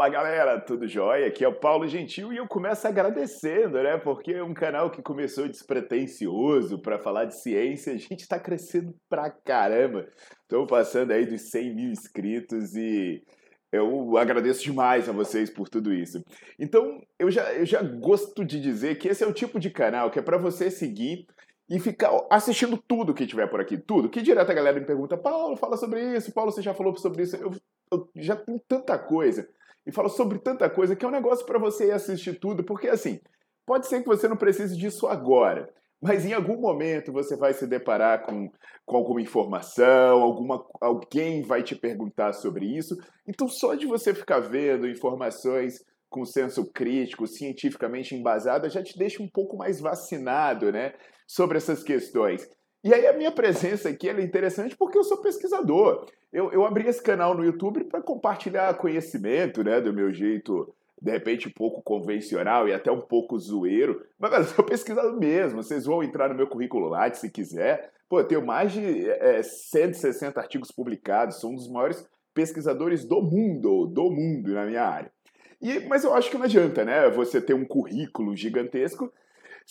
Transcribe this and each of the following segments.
Fala galera, tudo jóia? Aqui é o Paulo Gentil e eu começo agradecendo, né? Porque é um canal que começou despretensioso para falar de ciência, a gente está crescendo pra caramba. Estou passando aí dos 100 mil inscritos e eu agradeço demais a vocês por tudo isso. Então, eu já, eu já gosto de dizer que esse é o tipo de canal que é para você seguir e ficar assistindo tudo que tiver por aqui, tudo. Que direto a galera me pergunta, Paulo, fala sobre isso, Paulo, você já falou sobre isso. Eu, eu já tenho tanta coisa e falo sobre tanta coisa que é um negócio para você ir assistir tudo, porque assim, pode ser que você não precise disso agora, mas em algum momento você vai se deparar com, com alguma informação, alguma, alguém vai te perguntar sobre isso. Então, só de você ficar vendo informações com senso crítico, cientificamente embasada, já te deixa um pouco mais vacinado né, sobre essas questões. E aí a minha presença aqui é interessante porque eu sou pesquisador. Eu, eu abri esse canal no YouTube para compartilhar conhecimento, né, do meu jeito de repente um pouco convencional e até um pouco zoeiro, mas eu sou pesquisador mesmo, vocês vão entrar no meu currículo lá se quiser. Pô, eu tenho mais de é, 160 artigos publicados, sou um dos maiores pesquisadores do mundo, do mundo na minha área. E, mas eu acho que não adianta, né? Você ter um currículo gigantesco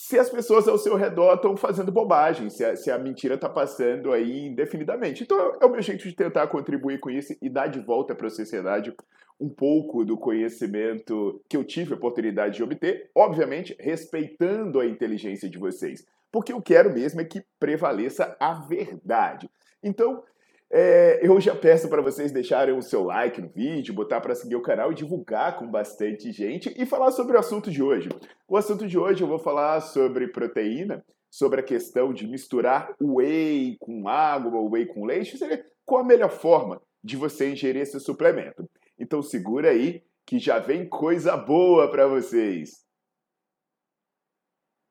se as pessoas ao seu redor estão fazendo bobagem, se a, se a mentira está passando aí indefinidamente. Então é o meu jeito de tentar contribuir com isso e dar de volta para a sociedade um pouco do conhecimento que eu tive a oportunidade de obter, obviamente respeitando a inteligência de vocês, porque eu quero mesmo é que prevaleça a verdade. Então, é, eu já peço para vocês deixarem o seu like no vídeo, botar para seguir o canal e divulgar com bastante gente e falar sobre o assunto de hoje. O assunto de hoje eu vou falar sobre proteína, sobre a questão de misturar whey com água ou whey com leite, seria qual a melhor forma de você ingerir esse suplemento. Então segura aí que já vem coisa boa para vocês.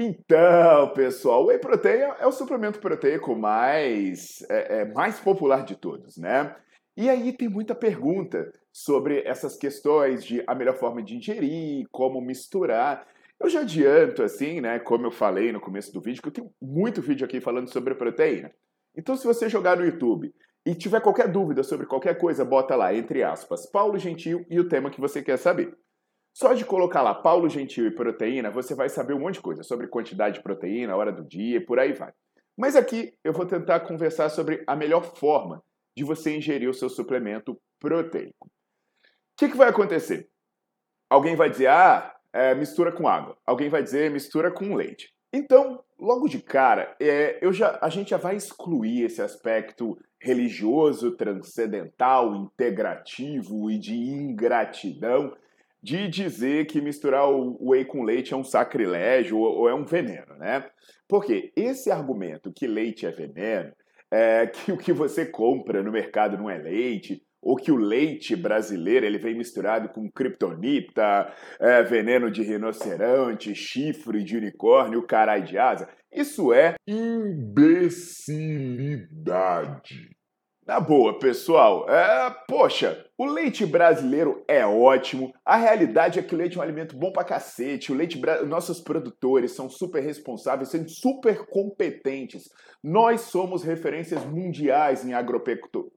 Então, pessoal, o whey protein é o suplemento proteico mais, é, é, mais popular de todos, né? E aí tem muita pergunta sobre essas questões de a melhor forma de ingerir, como misturar. Eu já adianto, assim, né, como eu falei no começo do vídeo, que eu tenho muito vídeo aqui falando sobre proteína. Então, se você jogar no YouTube e tiver qualquer dúvida sobre qualquer coisa, bota lá, entre aspas, Paulo Gentil e o tema que você quer saber. Só de colocar lá Paulo Gentil e proteína, você vai saber um monte de coisa sobre quantidade de proteína, hora do dia e por aí vai. Mas aqui eu vou tentar conversar sobre a melhor forma de você ingerir o seu suplemento proteico. O que, que vai acontecer? Alguém vai dizer, ah, é, mistura com água. Alguém vai dizer, mistura com leite. Então, logo de cara, é, eu já, a gente já vai excluir esse aspecto religioso, transcendental, integrativo e de ingratidão de dizer que misturar o whey com leite é um sacrilégio ou, é um veneno, né? Porque esse argumento que leite é veneno, é, que o que você compra no mercado não é leite, ou que o leite brasileiro ele vem misturado com kryptonita, é, veneno de rinoceronte, chifre de unicórnio, carai de asa, isso é imbecilidade. Na boa, pessoal, é, poxa, o leite brasileiro é ótimo. A realidade é que o leite é um alimento bom pra cacete. O leite, nossos produtores são super responsáveis, são super competentes. Nós somos referências mundiais em,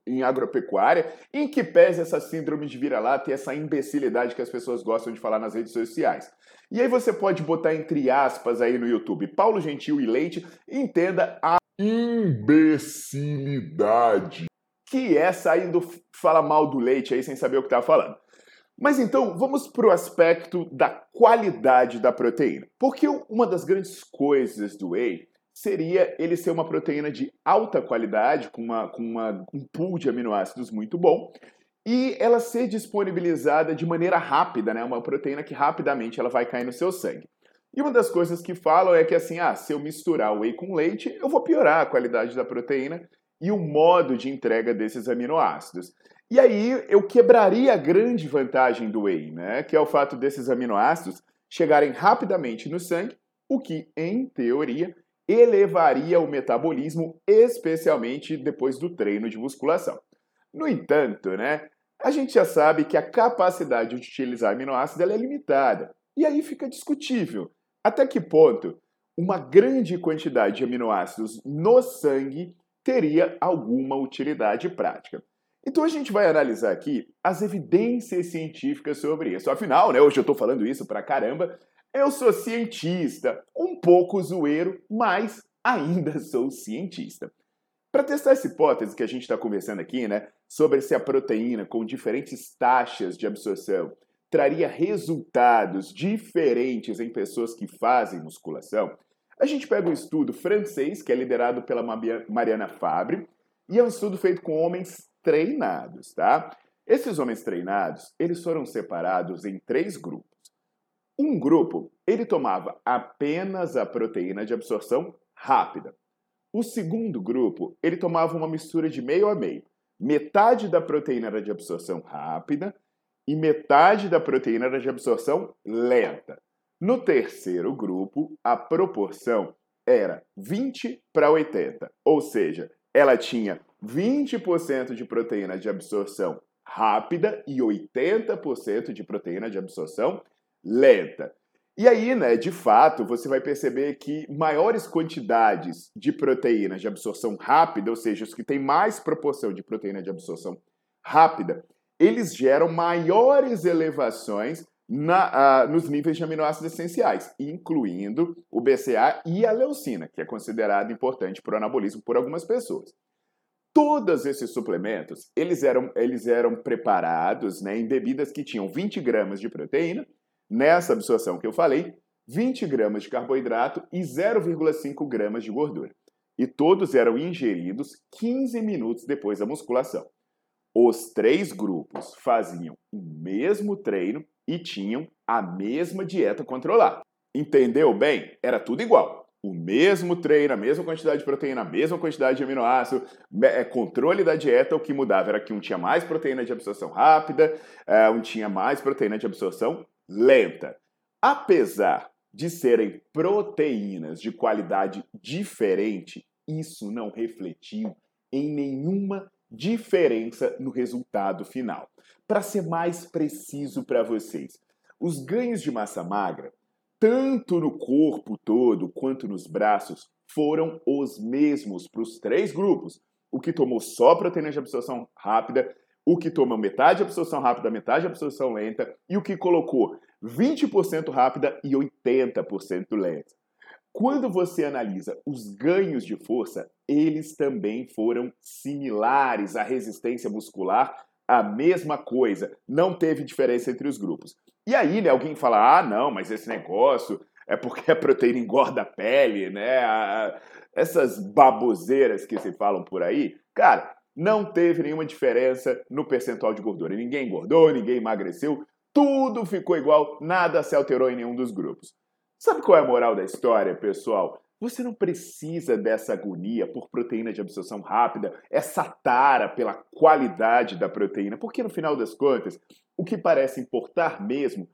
em agropecuária, em que pese essa síndrome de vira-lata e essa imbecilidade que as pessoas gostam de falar nas redes sociais. E aí você pode botar entre aspas aí no YouTube Paulo Gentil e Leite, entenda a imbecilidade que é saindo fala mal do leite aí sem saber o que tá falando. Mas então, vamos para o aspecto da qualidade da proteína. Porque uma das grandes coisas do whey seria ele ser uma proteína de alta qualidade, com, uma, com uma, um pool de aminoácidos muito bom, e ela ser disponibilizada de maneira rápida, né? Uma proteína que rapidamente ela vai cair no seu sangue. E uma das coisas que falam é que assim, ah, se eu misturar whey com leite, eu vou piorar a qualidade da proteína e o modo de entrega desses aminoácidos. E aí eu quebraria a grande vantagem do whey, né? Que é o fato desses aminoácidos chegarem rapidamente no sangue, o que, em teoria, elevaria o metabolismo, especialmente depois do treino de musculação. No entanto, né, a gente já sabe que a capacidade de utilizar aminoácidos é limitada. E aí fica discutível até que ponto uma grande quantidade de aminoácidos no sangue teria alguma utilidade prática. Então a gente vai analisar aqui as evidências científicas sobre isso. Afinal, né, hoje eu estou falando isso pra caramba, eu sou cientista, um pouco zoeiro, mas ainda sou cientista. Para testar essa hipótese que a gente está conversando aqui, né, sobre se a proteína com diferentes taxas de absorção traria resultados diferentes em pessoas que fazem musculação, a gente pega um estudo francês que é liderado pela Mariana Fabre e é um estudo feito com homens treinados, tá? Esses homens treinados, eles foram separados em três grupos. Um grupo, ele tomava apenas a proteína de absorção rápida. O segundo grupo, ele tomava uma mistura de meio a meio. Metade da proteína era de absorção rápida e metade da proteína era de absorção lenta. No terceiro grupo, a proporção era 20 para 80, ou seja, ela tinha 20% de proteína de absorção rápida e 80% de proteína de absorção lenta. E aí, né, de fato, você vai perceber que maiores quantidades de proteínas de absorção rápida, ou seja, os que têm mais proporção de proteína de absorção rápida, eles geram maiores elevações na, uh, nos níveis de aminoácidos essenciais, incluindo o BCA e a leucina, que é considerado importante para o anabolismo por algumas pessoas. Todos esses suplementos, eles eram, eles eram preparados né, em bebidas que tinham 20 gramas de proteína Nessa absorção que eu falei, 20 gramas de carboidrato e 0,5 gramas de gordura. E todos eram ingeridos 15 minutos depois da musculação. Os três grupos faziam o mesmo treino e tinham a mesma dieta controlada. Entendeu bem? Era tudo igual. O mesmo treino, a mesma quantidade de proteína, a mesma quantidade de aminoácido, é, controle da dieta, o que mudava era que um tinha mais proteína de absorção rápida, é, um tinha mais proteína de absorção lenta. Apesar de serem proteínas de qualidade diferente, isso não refletiu em nenhuma diferença no resultado final. Para ser mais preciso para vocês, os ganhos de massa magra, tanto no corpo todo quanto nos braços, foram os mesmos para os três grupos. O que tomou só proteína de absorção rápida o que toma metade de absorção rápida, metade de absorção lenta, e o que colocou 20% rápida e 80% lenta. Quando você analisa os ganhos de força, eles também foram similares à resistência muscular, a mesma coisa, não teve diferença entre os grupos. E aí, né, alguém fala: ah, não, mas esse negócio é porque a proteína engorda a pele, né? Essas baboseiras que se falam por aí. Cara, não teve nenhuma diferença no percentual de gordura. Ninguém engordou, ninguém emagreceu, tudo ficou igual, nada se alterou em nenhum dos grupos. Sabe qual é a moral da história, pessoal? Você não precisa dessa agonia por proteína de absorção rápida, essa tara pela qualidade da proteína, porque no final das contas, o que parece importar mesmo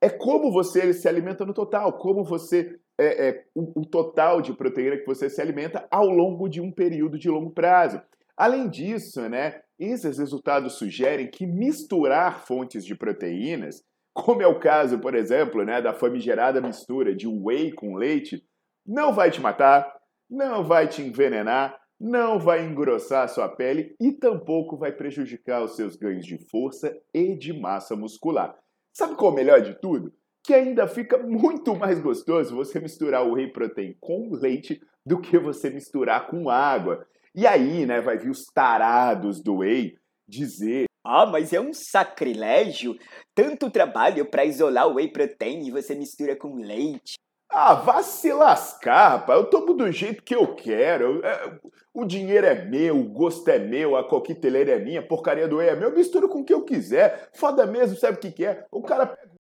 é como você se alimenta no total, como você é, é o, o total de proteína que você se alimenta ao longo de um período de longo prazo. Além disso, né, esses resultados sugerem que misturar fontes de proteínas, como é o caso, por exemplo, né, da famigerada mistura de whey com leite, não vai te matar, não vai te envenenar, não vai engrossar a sua pele e tampouco vai prejudicar os seus ganhos de força e de massa muscular. Sabe qual é o melhor de tudo? Que ainda fica muito mais gostoso você misturar o whey protein com leite do que você misturar com água. E aí, né, vai vir os tarados do whey dizer Ah, mas é um sacrilégio. Tanto trabalho para isolar o whey protein e você mistura com leite. Ah, vá se lascar, rapaz. Eu tomo do jeito que eu quero. É, o dinheiro é meu, o gosto é meu, a coqueteleira é minha, a porcaria do whey é meu. Eu misturo com o que eu quiser. Foda mesmo, sabe o que, que é? O cara pega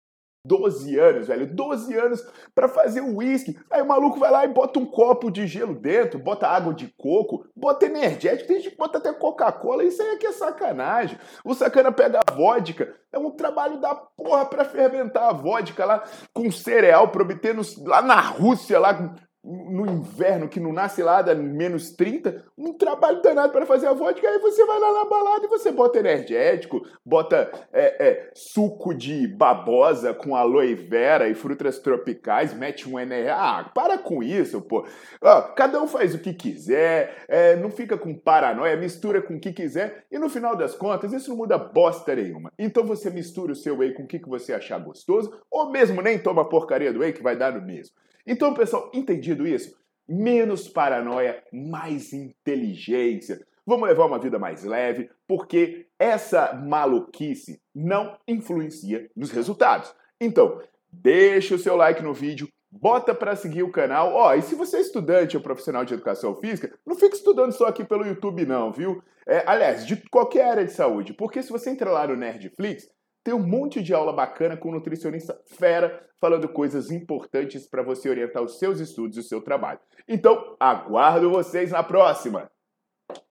12 anos, velho. 12 anos para fazer o uísque. Aí o maluco vai lá e bota um copo de gelo dentro, bota água de coco, bota energético, tem gente que bota até Coca-Cola. Isso aí é que é sacanagem. O sacana pega a vodka. É um trabalho da porra para fermentar a vodka lá com cereal, nos, lá na Rússia, lá no inverno, que não nasce lá da menos 30, um trabalho danado para fazer a vodka, aí você vai lá na balada e você bota energético, bota é, é, suco de babosa com aloe vera e frutas tropicais, mete um NR. Ah, para com isso, pô. Ó, cada um faz o que quiser, é, não fica com paranoia, mistura com o que quiser, e no final das contas, isso não muda bosta nenhuma. Então você mistura o seu whey com o que, que você achar gostoso, ou mesmo nem toma porcaria do whey, que vai dar no mesmo. Então, pessoal, entendido isso? Menos paranoia, mais inteligência. Vamos levar uma vida mais leve, porque essa maluquice não influencia nos resultados. Então, deixa o seu like no vídeo, bota para seguir o canal. Ó, oh, e se você é estudante ou profissional de educação física, não fique estudando só aqui pelo YouTube não, viu? É, aliás, de qualquer área de saúde, porque se você entrar lá no Nerdflix, tem um monte de aula bacana com nutricionista fera, falando coisas importantes para você orientar os seus estudos e o seu trabalho. Então, aguardo vocês na próxima!